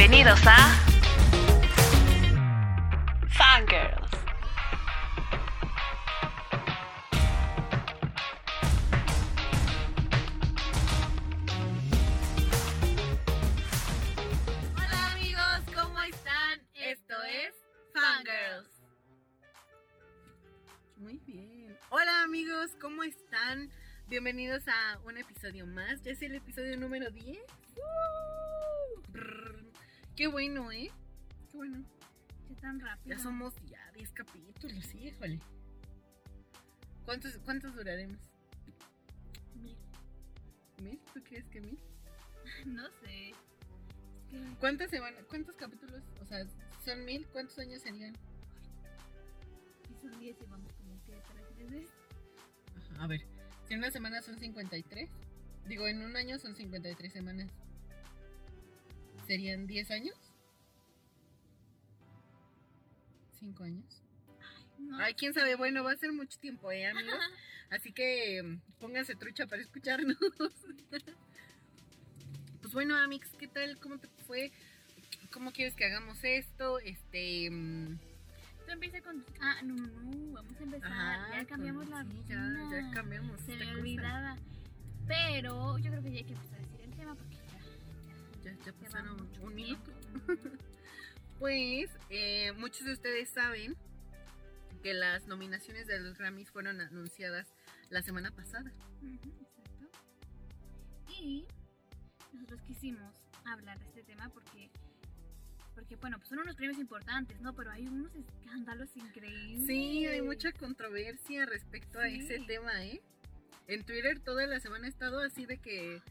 Bienvenidos a Fangirls. Hola amigos, ¿cómo están? Esto es Fangirls. Muy bien. Hola amigos, ¿cómo están? Bienvenidos a un episodio más. Ya es el episodio número 10. Brrr. Qué bueno, ¿eh? Qué bueno. ¿Qué tan rápido? Ya somos ya 10 capítulos, híjole. ¿Cuántos, cuántos duraremos? Mil. ¿Mil? ¿Tú crees que mil? No sé. ¿Cuántas semanas, cuántos capítulos? O sea, son mil, ¿cuántos años serían? si son 10 y vamos como que tres veces. Ajá, a ver, si en una semana son 53, digo, en un año son 53 semanas. ¿Serían 10 años? ¿5 años? No. Ay, quién sabe, bueno, va a ser mucho tiempo, ¿eh, amigos? Así que pónganse trucha para escucharnos. pues bueno, Amix, ¿qué tal? ¿Cómo te fue? ¿Cómo quieres que hagamos esto? Este. mm, Tú empieza con. Ah, no, no, vamos a empezar. ajá, ya cambiamos con- la sí, ya, ya cambiamos. Se me olvidaba. Pero yo creo que ya hay que empezar a decir el tema porque ya. Ya, pasaron mucho un minuto. Pues eh, muchos de ustedes saben que las nominaciones de los Grammys fueron anunciadas la semana pasada. Exacto. Y nosotros quisimos hablar de este tema porque, porque bueno, pues son unos premios importantes, ¿no? Pero hay unos escándalos increíbles. Sí, hay mucha controversia respecto a ese tema, ¿eh? En Twitter toda la semana he estado así de que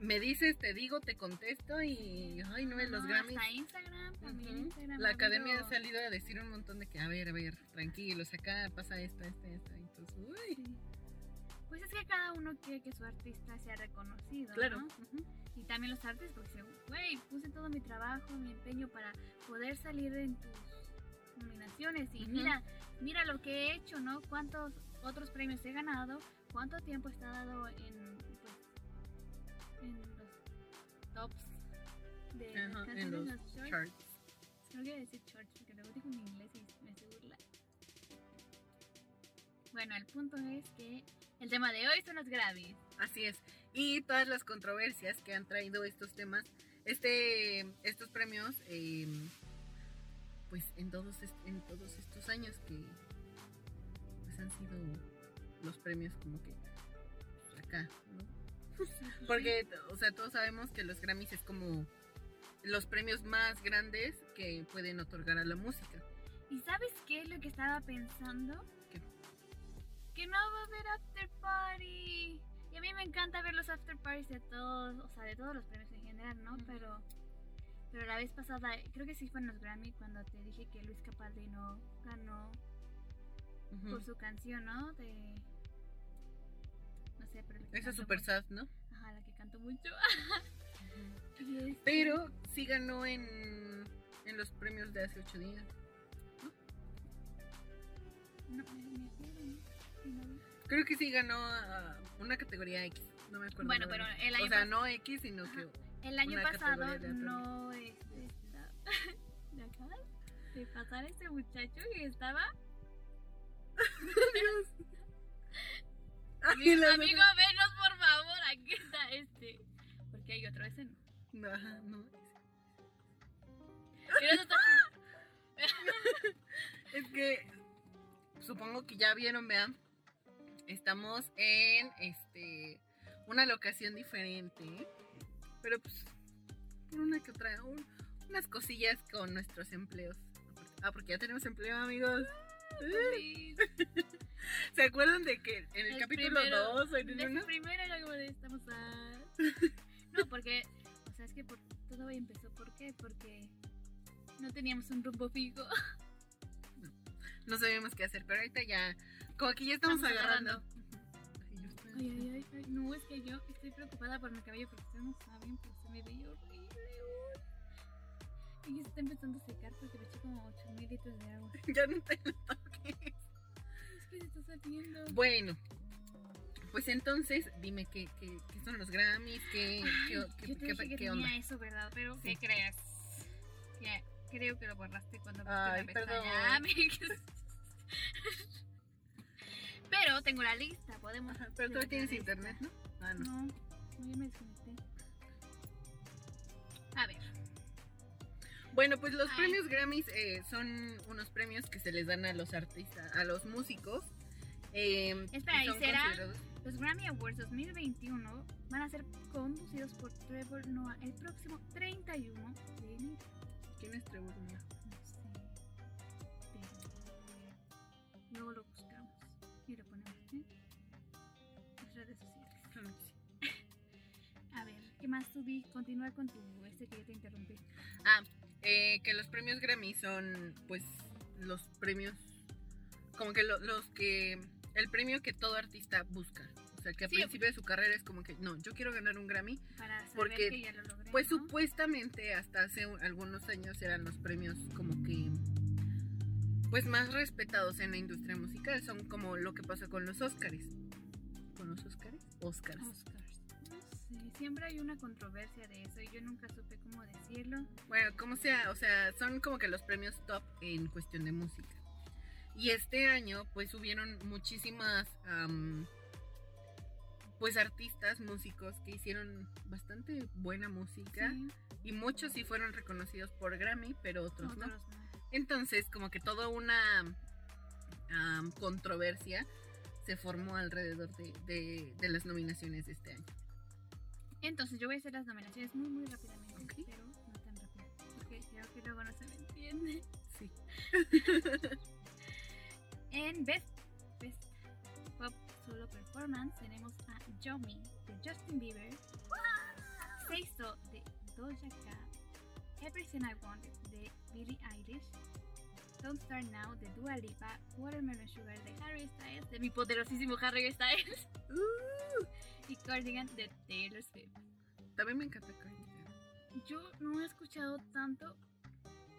me dices, te digo, te contesto y ay no, en los No, Grammys. Hasta Instagram, también. Instagram. La academia ha salido a decir un montón de que, a ver, a ver, tranquilos, acá pasa esto, esto, esto. Entonces, uy, Sí. Pues es que cada uno quiere que su artista sea reconocido. claro. ¿no? Y también los artistas, porque dicen, güey, puse todo mi trabajo, mi empeño para poder salir en tus nominaciones. Y mira, mira lo que he hecho, ¿no? ¿Cuántos otros premios he ganado? ¿Cuánto tiempo he estado en, pues, en los tops de las Ajá, canciones, en los los charts? charts. No quiero decir charts porque luego digo en inglés y me hace burla. Bueno, el punto es que el tema de hoy son los Grammys. Así es. Y todas las controversias que han traído estos temas, este, estos premios, eh, pues en todos, en todos estos años que pues han sido los premios como que pues, acá, ¿no? Porque, o sea, todos sabemos que los Grammys es como los premios más grandes que pueden otorgar a la música. ¿Y sabes qué es lo que estaba pensando? ¿Qué? Que no va a haber after party. Y a mí me encanta ver los after parties de todos, o sea, de todos los premios en general, ¿no? Pero pero la vez pasada, creo que sí fue en los Grammy cuando te dije que Luis Capaldi no ganó por su canción, ¿no? De no sé, pero Esa es super sad, ¿no? Ajá, la que cantó mucho. Este- Pero sí ganó en, en los premios de hace ocho días. no, ¿no? No. Creo que sí ganó ah, una categoría X. No me acuerdo. Bueno, pero el año O sea, no X, sino que. El año pasado no este, ¿Me acabas de pasar ese muchacho que estaba? Ay, Amigo, venos por favor, aquí está este. Porque hay otro, ese no. No, no. Es que supongo que ya vieron, vean. Estamos en este una locación diferente. ¿eh? Pero pues por una que otra, un- unas cosillas con nuestros empleos. Ah, porque ya tenemos empleo, amigos. ¿Se acuerdan de que en el, El capítulo primero, 2 o en el uno? primero era como de estamos a... No, porque, o sea, es que por, todo empezó, ¿por qué? Porque no teníamos un rumbo fijo. No sabíamos qué hacer, pero ahorita ya, como que ya estamos, Estamos agarrando. agarrando. Ay, ay, ay, ay, no, es que yo estoy preocupada por mi cabello porque ustedes no saben, pero se me veía horrible. Y ya se está empezando a secar porque le eché como 8 mil litros de agua. Ya no te lo toques. Es que se está saliendo. Bueno, pues entonces dime qué, qué, qué son los Grammys, qué, qué, Ay, qué, yo te qué- dije que qué tenía onda. eso, ¿verdad? Pero Sí. ¿qué crees? Ya, creo que lo borraste cuando Ay, pusiste la pestaña. Amix. Pero tengo la lista, podemos. Ajá, pero tú tienes internet, ¿no? Ah, no. No, no, yo me desconecté. A ver, Bueno, pues los premios Grammys eh, son unos premios que se les dan a los artistas, a los músicos. eh, ¿y son será? considerados- los Grammy Awards 2021 van a ser conducidos por Trevor Noah el próximo 31 de enero. ¿Quién es Trevor Noah? No sé. Pero luego lo buscamos y lo ponemos en las redes sociales. Claro que sí. A ver, ¿qué más tú di? Continúa con tu este que yo te interrumpí. Ah, eh, que los premios Grammy son, pues, los premios, como que lo- los que, el premio que todo artista busca. O sea, que al Sí, principio de su carrera es como que, no, yo quiero ganar un Grammy. Para saber Porque, que ya lo logré. Pues ¿no? supuestamente hasta hace un- algunos años eran los premios como que, pues, más respetados en la industria musical. Son como lo que pasa con los Óscares. ¿Con los Óscares? Óscares. Oscars. Siempre hay una controversia de eso y yo nunca supe cómo decirlo. Bueno, como sea, o sea, son como que los premios top en cuestión de música. Y este año, pues hubieron muchísimas, am, pues artistas, músicos que hicieron bastante buena música. Sí, Y muchos sí fueron reconocidos por Grammy, pero otros no. otros no. Entonces, como que toda una am, controversia se formó alrededor de, de- de las nominaciones de este año. Entonces yo voy a hacer las nominaciones muy muy rápidamente, pero no tan rápido, porque creo que luego no se me entiende. Sí. En Best, Best Pop Solo Performance tenemos a Yomi de Justin Bieber, Seiso de Doja Cat, Everything I Want de Billie Eilish, Don't Start Now de Dua Lipa, Watermelon Sugar de Harry Styles, de mi poderosísimo Harry Styles, y Cardigan de Taylor Swift. También me encanta Kylie. Yo no he escuchado tanto,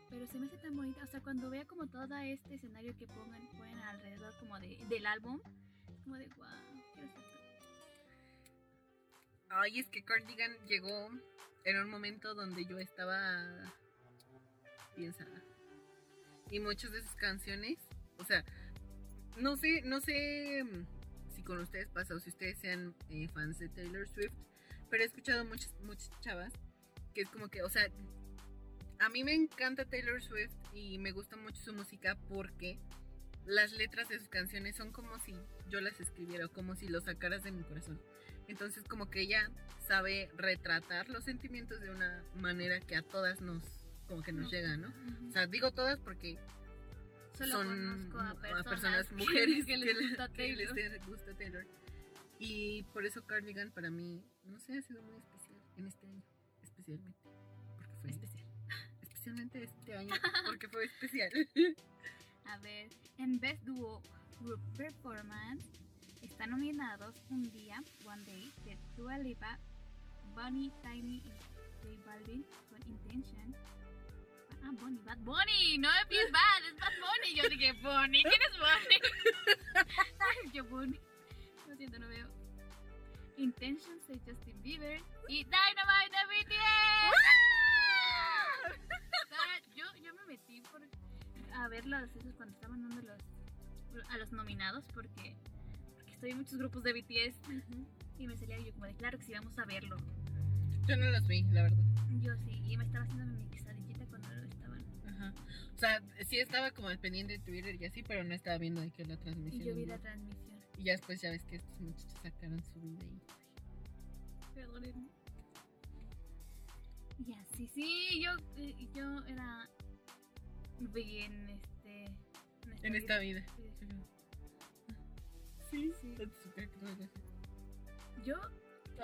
pero se me hace tan bonita. O sea, cuando vea como todo este escenario que pongan, ponen alrededor como de, del álbum, es como de wow, quiero ser tú". Ay, es que Cardigan llegó en un momento donde yo estaba piensa y muchas de sus canciones, o sea, no sé, no sé mm, si con ustedes pasa o si ustedes sean eh, fans de Taylor Swift, pero he escuchado muchas muchas chavas que es como que, o sea, a mí me encanta Taylor Swift y me gusta mucho su música porque las letras de sus canciones son como si yo las escribiera o como si lo sacaras de mi corazón. Entonces como que ella sabe retratar los sentimientos de una manera que a todas nos como que nos No. llega, ¿no? O sea, digo todas porque Solo son conozco a mu- personas, mujeres que, les gusta que les Taylor. gusta Taylor. Y por eso Cardigan para mí, no sé, ha sido muy especial en este año, especialmente. Porque fue Especial. Especialmente este año, porque fue especial. A ver, en Best Duo Group Performance están nominados Un Día, One Day, de Dua Lipa, Bunny, Tiny y J Balvin con Intention. Ah, Bunny, Bad Bunny, no es Bad, es Bad Bunny. Yo dije, Bunny, ¿quién es Bunny? Yo, Bunny. Lo siento, no veo. Intentions de Justin Bieber y Dynamite de BTS. Ahora, yo, yo me metí por, a ver los esos cuando estaban dando los a los nominados porque, porque estoy en muchos grupos de BTS y me salía yo como de claro que sí vamos a verlo. Yo no los vi, la verdad. Yo sí, y me estaba haciendo mi estaban. Ajá. O sea, sí estaba como al pendiente de Twitter y así, pero no estaba viendo de qué la Y transmisión. yo vi en la transmisión. Y ya después ya ves que estos muchachos sacaron su video. Perdónenme. Y así, sí, yo, eh, yo era bien este En esta vida. Sí. Sí. Sí. Yo,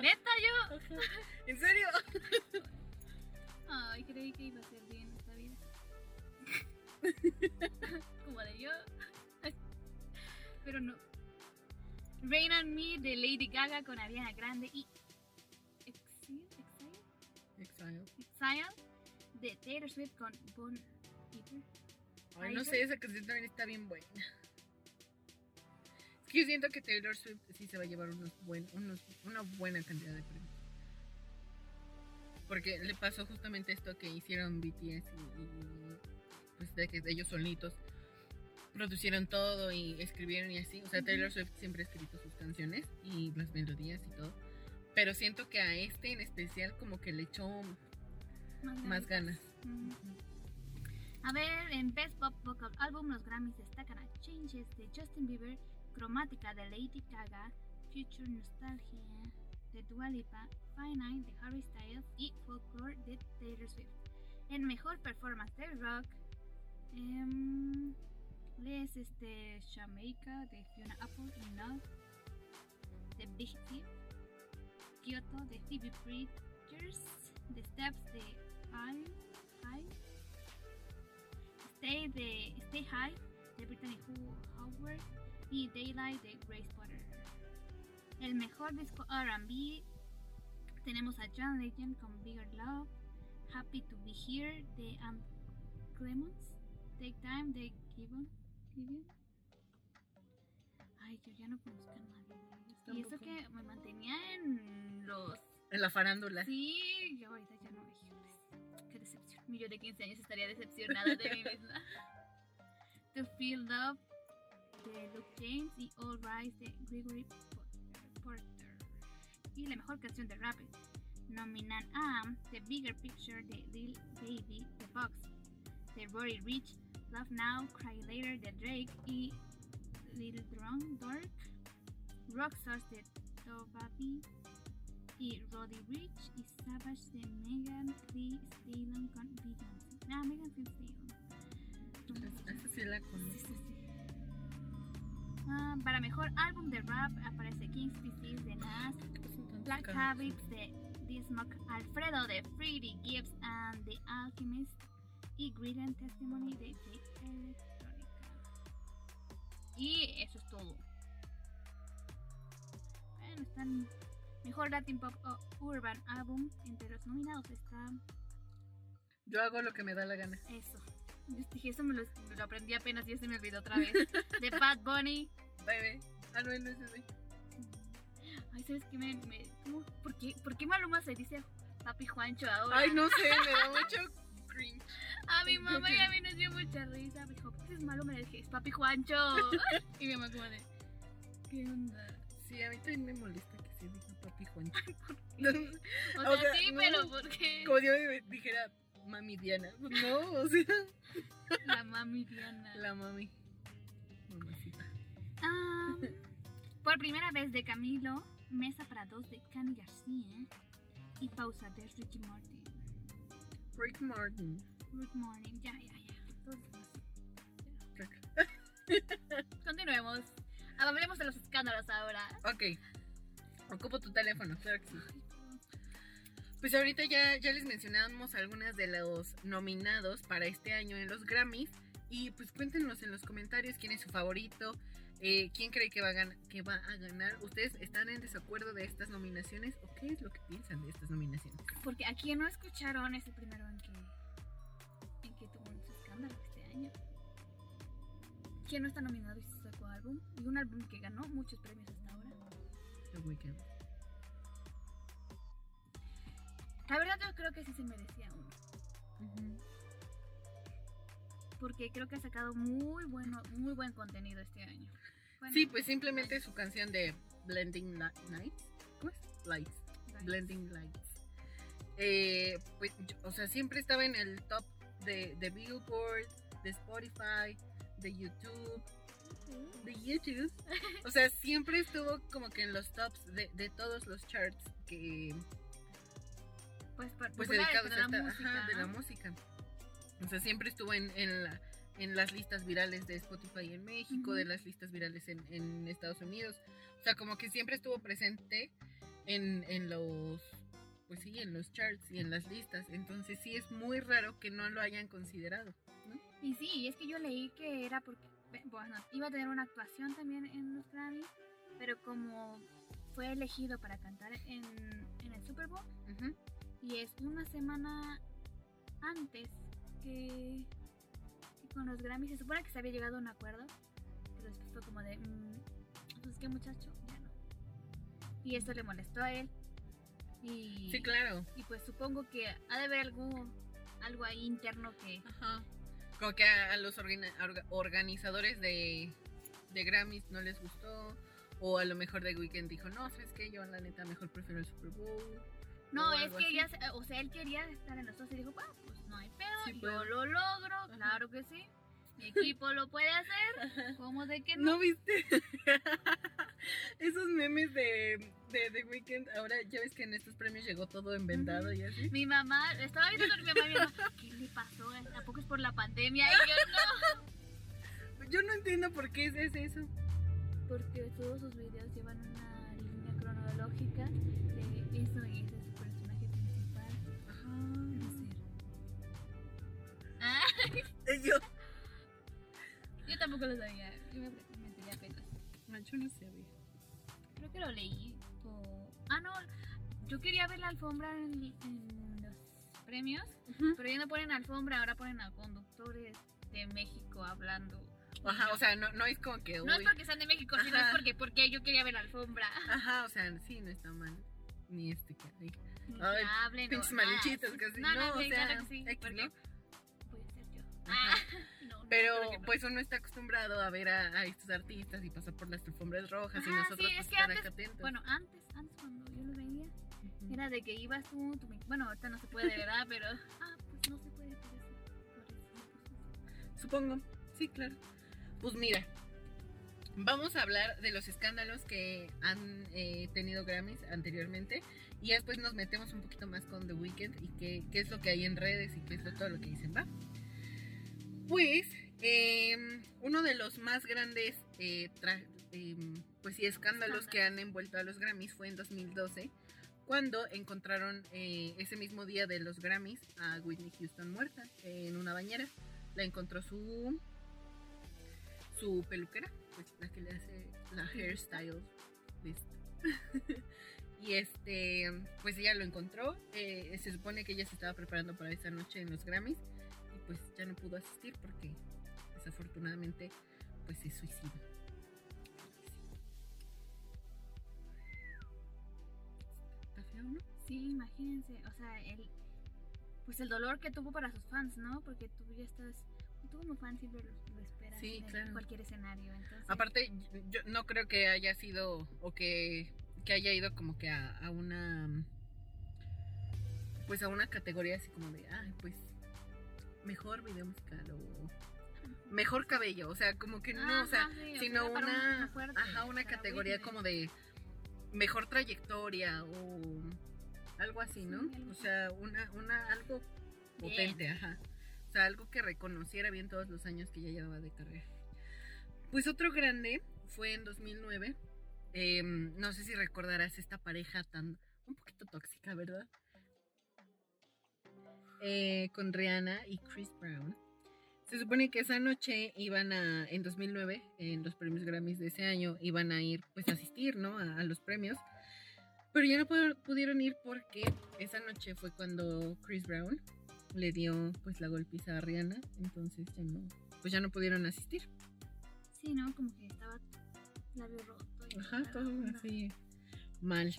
neta, yo. ¿En serio? Ay, creí que iba a ser bien. Como de yo. Pero no. Rain on Me de Lady Gaga con Ariana Grande y Exile, Exile, Exile. Exile de Taylor Swift con Bon Iver. Ay, no sé, esa canción también está bien buena. Es que yo siento que Taylor Swift sí se va a llevar unos buen, unos, una buena cantidad de premios. Porque le pasó justamente esto que hicieron BTS y, y, pues de que ellos solitos producieron todo y escribieron y así. O sea, Taylor Swift siempre ha escrito sus canciones y las melodías y todo. Pero siento que a este en especial como que le echó más ganas. A ver, en Best Pop Vocal Album los Grammys destacan a Changes de Justin Bieber, Cromática de Lady Gaga, Future Nostalgia de Dua Lipa, Fine de Harry Styles y Folklore de Taylor Swift. En Mejor Performance de Rock, em, les este, Jamaica de Fiona Apple y Nod de Big Thief, Kyoto de Phoebe Bridgers, The Steps de High, High Stay de Stay High de Brittany Howard y Daylight de Grace Potter. El mejor disco R&B tenemos a John Legend con Bigger Love, Happy to Be Here de Ann Clemons, Take Time de Gibbon. Gideon. Ay, yo ya no conozco a nadie. Y eso que me mantenía en los En la farándula. Sí, yo ahorita ya no. híjoles, Qué decepción. Mi yo de 15 años estaría decepcionada de mí misma. To Feel Love de Luke James y All Rise de Gregory Porter. Y la mejor canción de rap nominan a The Bigger Picture de Lil Baby de Fox, de Rory Rich, Love Now, Cry Later de Drake y Little Drunk Dork, Rockstars de Tobaby y Roddy Rich y Savage de Megan Thee Stallion con Beyoncé. Ah, Megan Thee Stallion. Esa sí la conozco. Ah, para mejor álbum de rap aparece King's Disease de Nas, Black Habits de Dismock, Alfredo de Freddie Gibbs and the Alchemist y Grillen Testimony de J Electronica. Y eso es todo. Bueno, están mejor Latin Pop o Urban Album. Entre los nominados está Yo hago lo que me da la gana. eso. Yo dije, eso me lo, me lo aprendí apenas y se me olvidó otra vez. De Bad Bunny. Bebé. Ah, no, no es ese. Ay, ¿sabes qué? Me, me-. ¿Por, qué, ¿Por qué Maluma se dice Papi Juancho ahora? Ay, no sé, me da mucho cringe. A mi mamá y a mí nos dio mucha risa. Me dijo, ¿qué es Maluma? Le dije, es Papi Juancho. y mi mamá como de, ¿qué onda? Sí, a mí también me molesta que se diga papi Juancho. O sea, O sea, sí, no. pero ¿por qué? Como yo dijera mami Diana. No, o sea, La mami Diana. la mami. Mamacita. Ah, por primera vez de Camilo, Mesa para dos de Cani García y Pausa de Ricky Martin. Rick Martin. Good morning, ya, ya, ya. Rick. Continuemos. Hablemos de los escándalos ahora. Ok. Ocupo tu teléfono, claro que sí. Pues ahorita ya, ya les mencionamos algunas de los nominados para este año en los Grammys. Y pues cuéntenos en los comentarios quién es su favorito, eh, quién cree que va, a gan- que va a ganar. ¿Ustedes están en desacuerdo de estas nominaciones o qué es lo que piensan de estas nominaciones? Porque a quien no escucharon es el primero en que, en que tuvo un escándalo este año. ¿Quién no está nominado y se sacó álbum? Y un álbum que ganó muchos premios hasta ahora. The Weeknd. La verdad yo creo que sí se merecía uno. Porque creo que ha sacado muy bueno, muy buen contenido este año. Bueno, Sí, pues simplemente su canción de Blending Nights. ¿Cómo es? Lights. Lights. Blending Lights. Eh, pues, o sea, siempre estaba en el top de, de Billboard, de Spotify, de YouTube, de YouTube. O sea, siempre estuvo como que en los tops de, de todos los charts que pues, pues dedicados de la música. ajá, de la música. O sea, siempre estuvo en, en, la- en las listas virales de Spotify en México, Ujú. de las listas virales en, en Estados Unidos. O sea, como que siempre estuvo presente en, en los, pues sí, en los charts y en las listas. Entonces sí es muy raro que no lo hayan considerado. ¿no? Y sí, es que yo leí que era porque, bueno, iba a tener una actuación también en los Grammys, pero como fue elegido para cantar en, en el Super Bowl, Ujú. y es una semana antes que con los Grammys, se supone que se había llegado a un acuerdo, pero después fue como de, mm, pues qué muchacho, ya no. Y esto le molestó a él, Y, Sí, claro. y pues supongo que ha de haber algo, algo ahí interno que... Ajá. Como que a, los organizadores de, de Grammys no les gustó. O a lo mejor The Weeknd dijo, no, ¿sabes qué? Yo la neta mejor prefiero el Super Bowl. No, es que así. ya, se- o sea, él quería estar en los dos y dijo, bueno, pues no hay pedo, Sí yo puedo. lo logro, claro que sí. Mi equipo lo puede hacer, ¿cómo de que no? ¿No viste? Esos memes de, de The Weeknd. Ahora ya ves que en estos premios llegó todo envendado y así. Mi mamá, estaba viendo con mi mamá y mi mamá, ¿qué le pasó? ¿A poco es por la pandemia? Y yo, no. Yo no entiendo por qué es, es eso. Porque todos sus videos llevan una línea cronológica de eso y Yo, yo tampoco lo sabía, yo me, me enteré apenas. no, yo no sabía. Creo que lo leí. O... Ah, no, yo quería ver la alfombra en, en los premios, pero ya no ponen alfombra, ahora ponen a conductores de México hablando. Ajá, o sea, no, no es como que. No es uy, porque sean de México, sino es porque, porque yo quería ver la alfombra. Ajá, o sea, sí, no está mal. Ni este que ay, hablen pinches nada. malinchitos casi. No, no, No, o sea, claro que sí. X, porque ¿no? Ah, no, no, Pero pues uno está acostumbrado a ver a, a estos artistas y pasar por las alfombras rojas y nosotros sí, pues es que antes- atentos. Bueno, antes, antes cuando yo lo veía, era de que ibas tú, mic- bueno, ahorita no se puede, ¿verdad? Pero, ah, pues no se puede por eso. Por eso. Supongo, sí, claro. Pues mira, vamos a hablar de los escándalos que han eh, tenido Grammys anteriormente y después nos metemos un poquito más con The Weeknd y qué, qué es lo que hay en redes y qué es lo, todo lo que dicen, ¿va? Pues eh, uno de los más grandes eh, em, pues sí, escándalos que han envuelto a los Grammys fue en 2012 cuando encontraron eh, ese mismo día de los Grammys a Whitney Houston muerta en una bañera. La encontró su su peluquera, pues la que le hace la hairstyle. y este, pues ella lo encontró. eh, se supone que ella se estaba preparando para esa noche en los Grammys pues ya no pudo asistir porque desafortunadamente pues se suicidó. Está feo, ¿no? Sí, imagínense, o sea, el, pues el dolor que tuvo para sus fans, ¿no? Porque tú ya estás, tú como fan siempre lo, lo esperas Sí, en claro. cualquier escenario, entonces. Aparte, yo no creo que haya sido o que, que haya ido como que a, a una pues a una categoría así como de, ay, pues mejor video musical o mejor cabello, o sea, como que no, o sea, Ajá, sí, sino sea, para una, una fuerte, ajá, una categoría Whitney. como de mejor trayectoria o algo así, ¿no? Sí, O sea, una, una, algo Bien. potente, ajá. O sea, algo que reconociera bien todos los años que ya llevaba de carrera. Pues otro grande fue en 2009. em, no sé si recordarás esta pareja tan, un poquito tóxica, ¿verdad? Eh, con Rihanna y Chris Brown. Se supone que esa noche iban a, en 2009, en los premios Grammys de ese año, iban a ir, pues a asistir, ¿no? A, a los premios. Pero ya no pudieron, ir porque esa noche fue cuando Chris Brown le dio, pues, la golpiza a Rihanna. Entonces ya no, pues ya no pudieron asistir. Sí, ¿no? Como que estaba labio roto. y Ajá, todo así mal.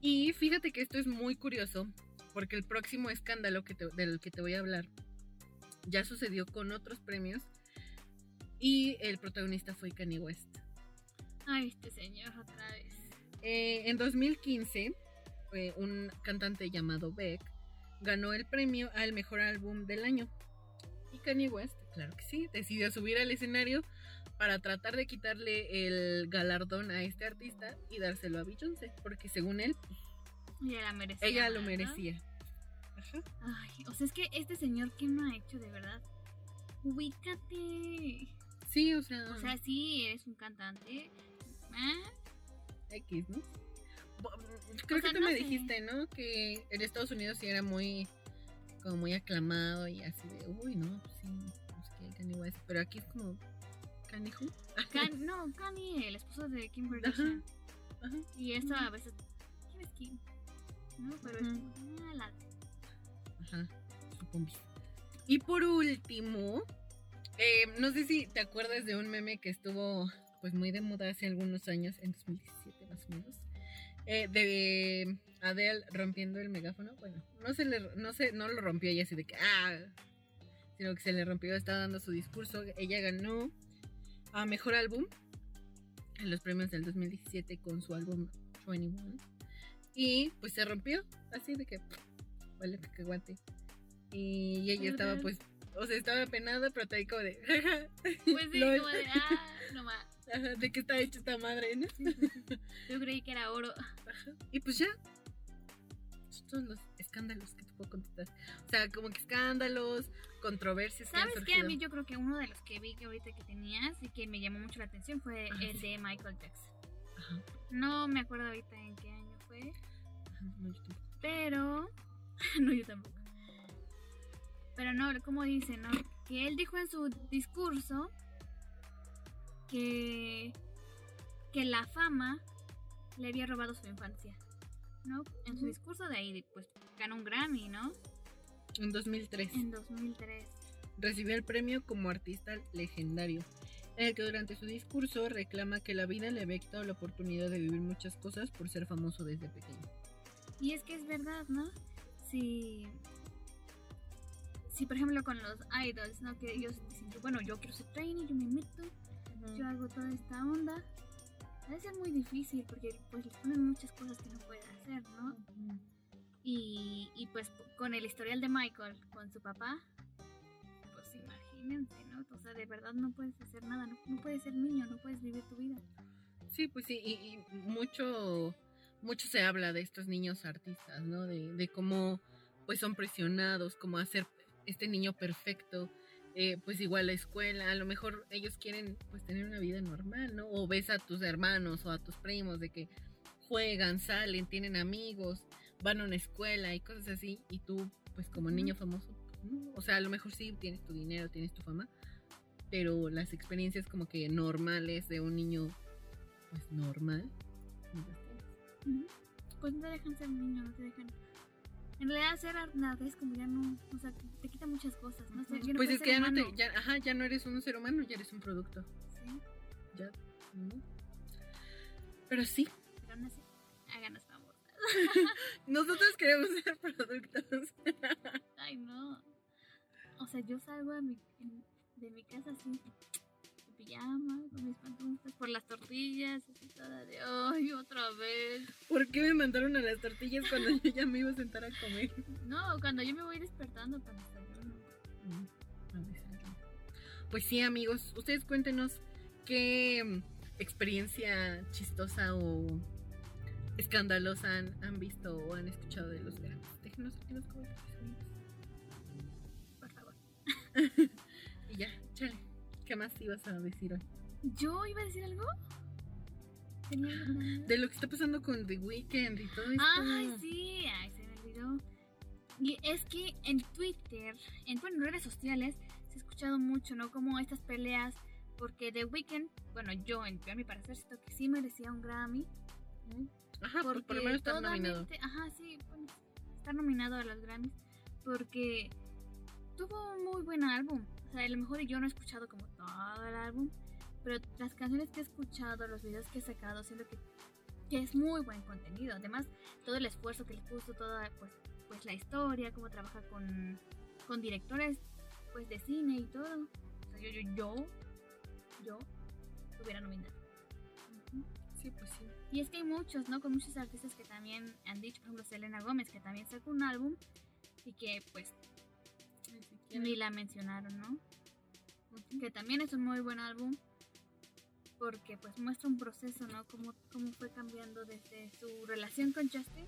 Y fíjate que esto es muy curioso, porque el próximo escándalo que te- del que te voy a hablar ya sucedió con otros premios y el protagonista fue Kanye West. Ay, este señor otra vez. Eh, en 2015, eh, un cantante llamado Beck ganó el premio al mejor álbum del año. Y Kanye West, claro que sí, decidió subir al escenario para tratar de quitarle el galardón a este artista y dárselo a Beyoncé, porque según él, pues, Ella la merecía. ella lo ¿no? merecía. Ajá. Ay, o sea, es que este señor, ¿qué no ha hecho de verdad? Ubícate. Sí, o sea, O sea, sí, eres un cantante. ¿eh? X, ¿no? Bo- Creo O sea, que tú no me sé. dijiste, ¿no? Que en Estados Unidos sí era muy, como muy aclamado y así de, uy, no, pues sí, no sé qué, Kanye West. Pero aquí es como, Kanye who? No, Kanye, el esposo de Kim Ajá, Kardashian. ajá. Y esto a veces. ¿Quién es Kim? No, pero es como, ah, la- Ajá, supongo. Y por último, eh, no sé si te acuerdas de un meme que estuvo pues muy de moda hace algunos años, en 2017 más o menos, eh, de Adele rompiendo el megáfono. Bueno, no se le, no se, no lo rompió ella así de que ah, sino que se le rompió, estaba dando su discurso. Ella ganó a mejor álbum en los premios del 2017 con su álbum 21. Y pues se rompió, así de que vale que aguante. Y ella estaba pues, o sea, estaba penada, pero ahí como de Pues sí, como de ah, no más. Ajá, de qué está hecha esta madre, ¿no? Sí, sí, sí. Yo creí que era oro. Ajá. Y pues ya. Son los escándalos que te puedo contestar. O sea, como que escándalos, controversias. que ¿Sabes qué? A mí yo creo que uno de los que vi que ahorita que tenías y que me llamó mucho la atención fue Ajá, el de Michael Jackson. Ajá. No me acuerdo ahorita en qué año fue, Ajá, no, yo tampoco. pero... no, yo tampoco. Pero no, como dice, ¿no? Que él dijo en su discurso que, que la fama le había robado su infancia, ¿no? En su discurso de ahí, pues ganó un Grammy, ¿no? En 2003 En 2003. recibió el premio como artista legendario, en el que durante su discurso reclama que la vida le había quitado la oportunidad de vivir muchas cosas por ser famoso desde pequeño. Y es que es verdad, ¿no? Si, si por ejemplo con los idols, ¿no? Que ellos dicen que, bueno, yo quiero ser trainee, yo me meto, yo hago toda esta onda. A veces es muy difícil porque pues les ponen muchas cosas que no pueden hacer, ¿no? Y, y pues con el historial de Michael, con su papá, imagínense, ¿no? O sea, de verdad no puedes hacer nada, no, no puedes ser niño, no puedes vivir tu vida. Sí, pues sí, y, y mucho, mucho se habla de estos niños artistas, ¿no? De, de cómo pues son presionados, cómo hacer este niño perfecto, eh, pues igual la escuela, a lo mejor ellos quieren pues tener una vida normal, ¿no? O ves a tus hermanos o a tus primos de que juegan, salen, tienen amigos, van a una escuela y cosas así, y tú pues como niño famoso, no, o sea, a lo mejor sí tienes tu dinero, tienes tu fama, pero las experiencias como que normales de un niño pues normal. no las tienes. Ujú. Pues no te dejan ser niño, no te dejan. En realidad, ser nada es como ya no. O sea, te quita muchas cosas, ¿no? No pues es que ya no, te, ya, ajá, ya no eres un ser humano, ya eres un producto. ¿sí? Ya, ¿no? Pero sí, Pero háganos famosas. nosotros queremos ser productos. Ay, no. O sea, yo salgo de mi, en- de mi casa así, en pijama, con mis pantuflas, por las tortillas, así toda de. ¡Ay, otra vez! ¿Por qué me mandaron a las tortillas cuando yo ya me iba a sentar a comer? No, cuando yo me voy despertando para desayuno. Al desayuno. Pues sí, amigos, ustedes cuéntenos qué mm, experiencia chistosa o escandalosa han, han visto o han escuchado de los Grammys. Déjenos aquí en los comentarios. Por. Y ya, chale. ¿Qué más ibas a decir hoy? ¿Yo iba a decir algo? Tenía algo planeado? De lo que está pasando con The Weeknd y todo esto. Ay, sí, ay, se me olvidó. Y es que en Twitter, en, bueno, en redes sociales, se ha escuchado mucho, ¿no? Como estas peleas, porque The Weeknd, bueno, yo, en, mi parecer, siento que sí merecía un Grammy. Ajá, por, Porque por lo menos está nominado. Ajá, sí, bueno, está nominado a los Grammys, porque tuvo un muy buen álbum. O sea, a lo mejor yo no he escuchado como todo el álbum, pero las canciones que he escuchado, los videos que he sacado, siento que, que es muy buen contenido. Además, todo el esfuerzo que le puso, toda pues, pues la historia, cómo trabaja con, con directores pues de cine y todo. O sea, yo, yo, yo, yo hubiera nominado. Sí, pues sí. Y es que hay muchos, ¿no? Con muchos artistas que también han dicho, por ejemplo, Selena Gómez, que también sacó un álbum y que pues Ni la mencionaron, ¿no? Que también es un muy buen álbum porque pues muestra un proceso, ¿no? Cómo, cómo fue cambiando desde su relación con Justin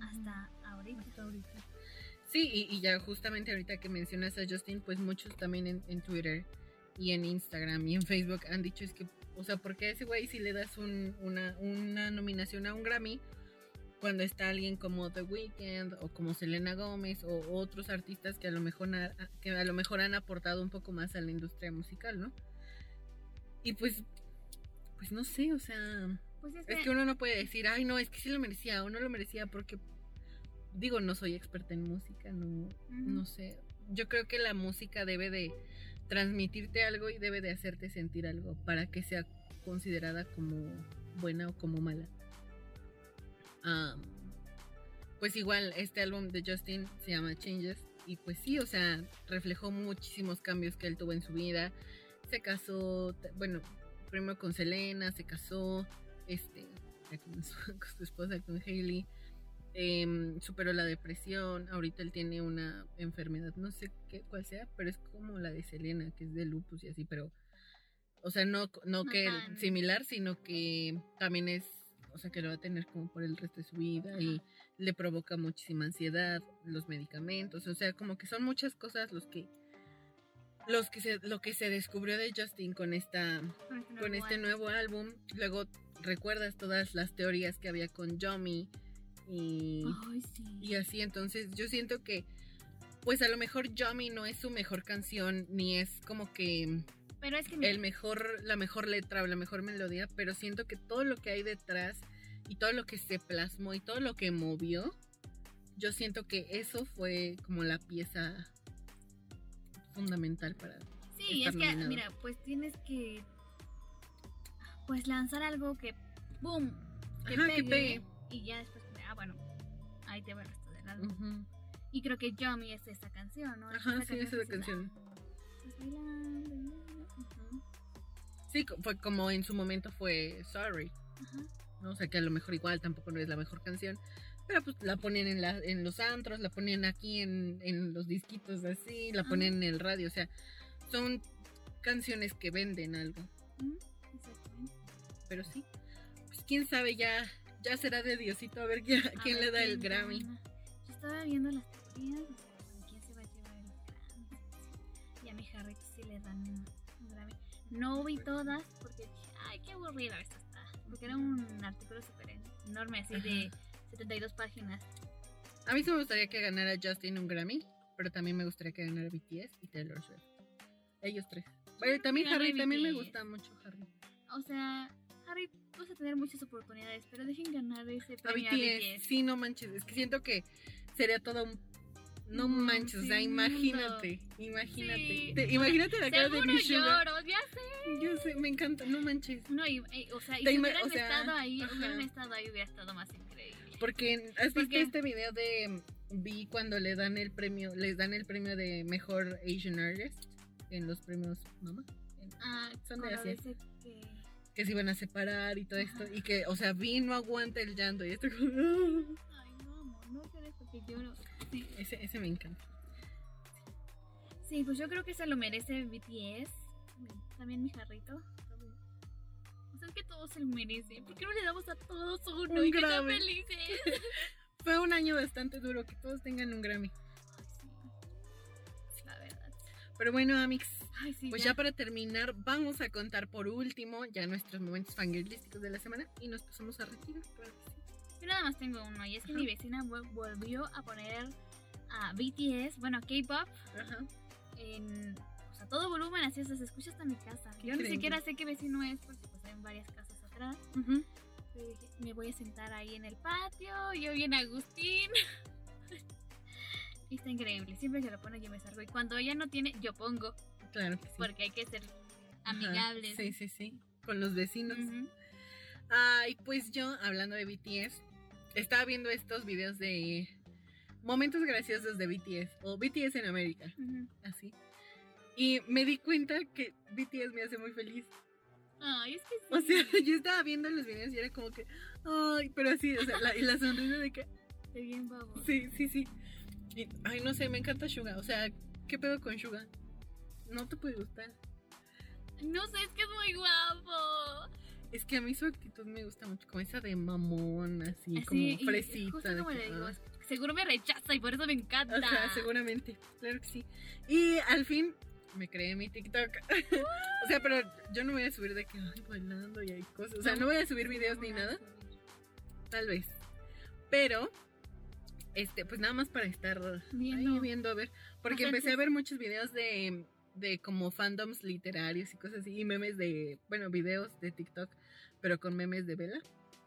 hasta ahorita. Hasta ahorita. Sí, y, y ya justamente ahorita que mencionas a Justin, pues muchos también en, en Twitter y en Instagram y en Facebook han dicho es que, o sea, ¿por qué a ese güey si le das un- una, una nominación a un Grammy cuando está alguien como The Weeknd o como Selena Gómez o otros artistas que a lo mejor que a lo mejor han aportado un poco más a la industria musical, ¿no? Y pues pues no sé, o sea, Pues es es que, uno no puede decir, ay, no, es que sí lo merecía o no lo merecía porque, digo, no soy experta en música, no, no sé. Yo creo que la música debe de transmitirte algo y debe de hacerte sentir algo para que sea considerada como buena o como mala. Pues igual, este álbum de Justin se llama Changes. Y pues sí, o sea, reflejó muchísimos cambios que él tuvo en su vida. Se casó, bueno, primero con Selena, se casó, este, con su, con su esposa, con Hailey. Em, superó la depresión. Ahorita él tiene una enfermedad, no sé qué, cuál sea, pero es como la de Selena, que es de lupus y así, pero, o sea, no, no que similar, sino que también es, o sea, que lo va a tener como por el resto de su vida y le provoca muchísima ansiedad, los medicamentos, o sea, como que son muchas cosas los que los que se, lo que se descubrió de Justin con esta con este nuevo álbum. Luego recuerdas todas las teorías que había con Yomi y, Ay, sí. y así. Entonces yo siento que, pues a lo mejor Yomi no es su mejor canción, ni es como que Pero es que mira, el mejor, la mejor letra o la mejor melodía, pero siento que todo lo que hay detrás y todo lo que se plasmó y todo lo que movió, yo siento que eso fue como la pieza fundamental para sí, estar es que nominado. mira, pues tienes que pues lanzar algo que boom, que, Ajá, pegue, que pegue. y ya después ah bueno, ahí te va el resto del álbum. Ujú. Y creo que Yomi es esa canción, ¿no? Es Ajá, sí, esa es la que dices, canción. "Ah, estás bailando, bailando". Ujú, Sí, fue como en su momento fue Sorry, ajá. ¿no? O sea que a lo mejor igual tampoco no es la mejor canción, pero pues la ponen en, la, en los antros, la ponen aquí en, en los disquitos así, la Ajá. ponen en el radio, o sea, son canciones que venden algo, exactamente. pero sí, pues quién sabe, ya, ya será de Diosito a ver quién, A quién ver le da el Grammy. gana. Yo estaba viendo las teorías quién se va a llevar el Grammy. Y a mi Harry sí le dan. No vi todas porque dije, ay, qué aburrido esto está. Porque era un artículo súper enorme, así de 72 páginas. A mí sí me gustaría que ganara Justin un Grammy, pero también me gustaría que ganara BTS y Taylor Swift. Ellos tres. Bueno, también Harry, también me gusta mucho Harry. O sea, Harry, vas a tener muchas oportunidades, pero dejen ganar ese A premio a BTS, BTS. sí, no manches. Es que siento que sería todo un. No manches, o sea, imagínate, imagínate. Sí. Te- imagínate la cara de mi Sugar. lloro, ya sé. Yo sé, me encanta, no manches. No, y, y- o sea, y si hubieran o sea, estado ahí, ajá. hubieran estado ahí, hubiera estado más increíble. Porque has visto Porque- este video de vi cuando le dan el premio, les dan el premio de mejor Asian artist en los premios Mama, en- Ah, Son de Asia. que... que se iban a separar y todo esto y que, o sea, Vi no aguanta el llanto y esto como, 21. Sí, ese, ese me encanta. Sí. pues yo creo que se lo merece BTS. También mi jarrito. O sea, que todos se lo merecen. ¿Por qué no le damos a todos uno un y que felices? Fue un año bastante duro, que todos tengan un Grammy. Sí. La verdad. Pero bueno, Amix, pues ya. para terminar, vamos a contar por último ya nuestros momentos fangirlísticos de la semana y nos pasamos a retirar. Para yo nada más tengo uno y es que Ajá. mi vecina vol- volvió a poner a BTS, bueno, K-pop, en o sea, todo volumen, así o sea, se escucha hasta mi casa. Qué Yo ni siquiera sé qué vecino es porque pues hay varias casas atrás. Pero dije, me voy a sentar ahí en el patio, yo bien Agustín. Y está increíble, siempre que lo pone yo me salgo y cuando ella no tiene, yo pongo, Claro que sí. porque hay que ser Ajá. amigables. Sí, sí, sí. Con los vecinos. Ay, pues yo, hablando de BTS, estaba viendo estos videos de momentos graciosos de BTS o BTS en América, así. Y me di cuenta que BTS me hace muy feliz. Ay, es que sí. O sea, yo estaba viendo los videos y era como que, ay, pero así, o sea, la, y la sonrisa de que, Estoy bien babo. sí, sí, sí. Y, ay, no sé, me encanta Suga. O sea, ¿qué pedo con Suga? No te puede gustar. No sé, es que es muy guapo. Es que a mí su actitud me gusta mucho, como esa de mamón, así, Así, como fresita. Justo como le digo, ah. seguro me rechaza y por eso me encanta. Ajá, seguramente, claro que sí. Y al fin me creé mi TikTok. o sea, pero yo no voy a subir de que ay, bailando y hay cosas. O sea, no voy a subir videos ni nada, tal vez. Pero, este, pues nada más para estar Viendo. ahí viendo a ver. Porque empecé a ver muchos videos de, de como fandoms literarios y cosas así. Y memes de, bueno, videos de TikTok, pero con memes de Vela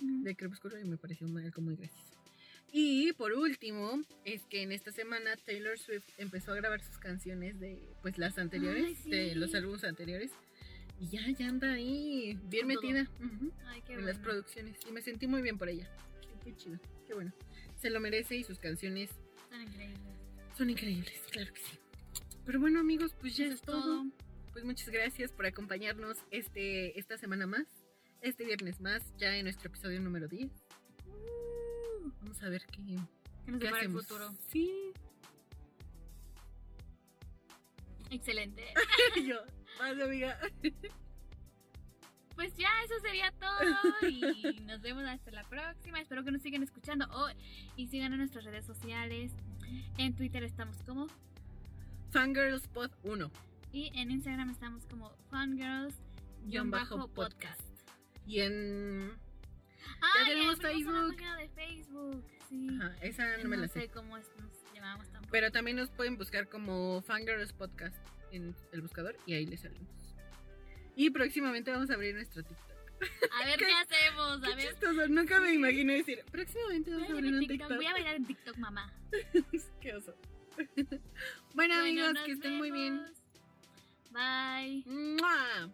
Ujú. de Crepúsculo y me pareció muy- algo muy gracioso. Y por último, es que en esta semana Taylor Swift empezó a grabar sus canciones de pues las anteriores, Ay, sí. de los álbumes anteriores. Y ya, ya anda ahí, bien Con todo. metida ujú, Ay, qué en las producciones. Y me sentí muy bien por ella. qué chido, qué bueno. Se lo merece y sus canciones Son increíbles. son increíbles, claro que sí. Pero bueno, amigos, pues ya Eso es todo. Pues muchas gracias por acompañarnos este, esta semana más, este viernes más, ya en nuestro episodio número 10. Uh, Vamos a ver qué, nos qué depara el hacemos. futuro. Sí. Excelente. Yo, más amiga. Pues ya, eso sería todo. Y nos vemos hasta la próxima. Espero que nos sigan escuchando. Oh, y sigan en nuestras redes sociales. En Twitter estamos como. Fangirlspot 1. Y en Instagram estamos como Fangirls-podcast. Y en. Ah, tenemos ya una Facebook. de Facebook. Sí. Ajá, esa no me la sé. sé cómo es- nos llamamos tampoco. Pero también nos pueden buscar como Fangirls Podcast en el buscador y ahí les salimos. Y próximamente vamos a abrir nuestro TikTok. A ver ¿Qué- qué hacemos. Qué A ver. chistoso, nunca me imaginé decir, próximamente vamos a, abrir un TikTok. TikTok. Voy a bailar en TikTok, mamá. Qué oso. bueno, Bueno, amigos, que estén muy bien. vemos.